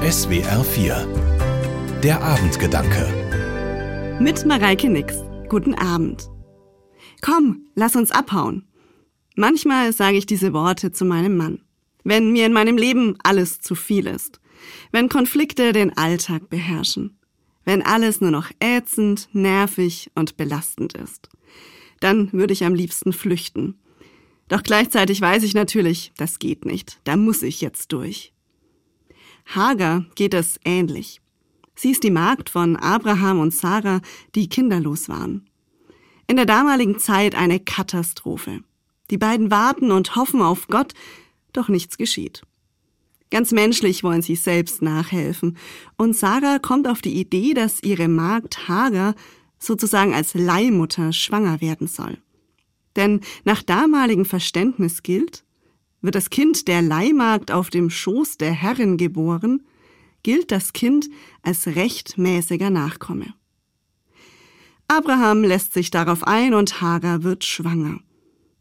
SWR 4 Der Abendgedanke Mit Mareike Nix. Guten Abend. Komm, lass uns abhauen. Manchmal sage ich diese Worte zu meinem Mann. Wenn mir in meinem Leben alles zu viel ist. Wenn Konflikte den Alltag beherrschen. Wenn alles nur noch ätzend, nervig und belastend ist. Dann würde ich am liebsten flüchten. Doch gleichzeitig weiß ich natürlich, das geht nicht. Da muss ich jetzt durch. Hagar geht es ähnlich. Sie ist die Magd von Abraham und Sarah, die kinderlos waren. In der damaligen Zeit eine Katastrophe. Die beiden warten und hoffen auf Gott, doch nichts geschieht. Ganz menschlich wollen sie selbst nachhelfen. Und Sarah kommt auf die Idee, dass ihre Magd Hagar sozusagen als Leihmutter schwanger werden soll. Denn nach damaligem Verständnis gilt, wird das Kind der Leihmagd auf dem Schoß der Herrin geboren, gilt das Kind als rechtmäßiger Nachkomme. Abraham lässt sich darauf ein und Hagar wird schwanger.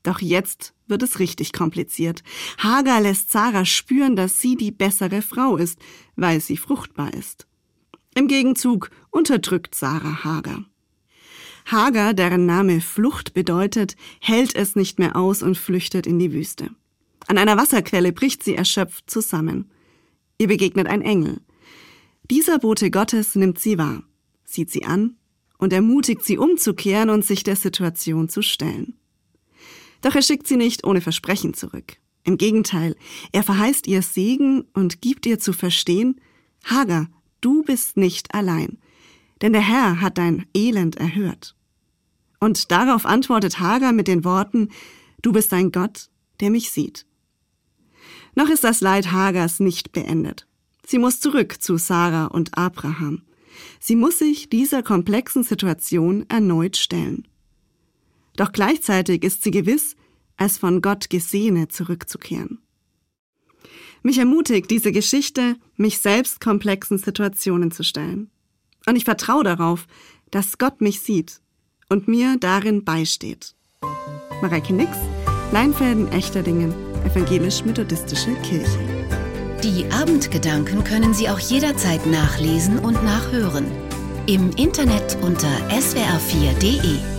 Doch jetzt wird es richtig kompliziert. Hagar lässt Sarah spüren, dass sie die bessere Frau ist, weil sie fruchtbar ist. Im Gegenzug unterdrückt Sarah Hagar. Hagar, deren Name Flucht bedeutet, hält es nicht mehr aus und flüchtet in die Wüste. An einer Wasserquelle bricht sie erschöpft zusammen. Ihr begegnet ein Engel. Dieser Bote Gottes nimmt sie wahr, sieht sie an und ermutigt sie umzukehren und sich der Situation zu stellen. Doch er schickt sie nicht ohne Versprechen zurück. Im Gegenteil, er verheißt ihr Segen und gibt ihr zu verstehen, Hagar, du bist nicht allein, denn der Herr hat dein Elend erhört. Und darauf antwortet Hagar mit den Worten, Du bist ein Gott, der mich sieht. Noch ist das Leid Hagers nicht beendet. Sie muss zurück zu Sarah und Abraham. Sie muss sich dieser komplexen Situation erneut stellen. Doch gleichzeitig ist sie gewiss, als von Gott Gesehene zurückzukehren. Mich ermutigt diese Geschichte, mich selbst komplexen Situationen zu stellen. Und ich vertraue darauf, dass Gott mich sieht und mir darin beisteht. Mareike Nix, Leinfelden Echterdingen, Evangelisch-Methodistische Kirche. Die Abendgedanken können Sie auch jederzeit nachlesen und nachhören. Im Internet unter swr4.de.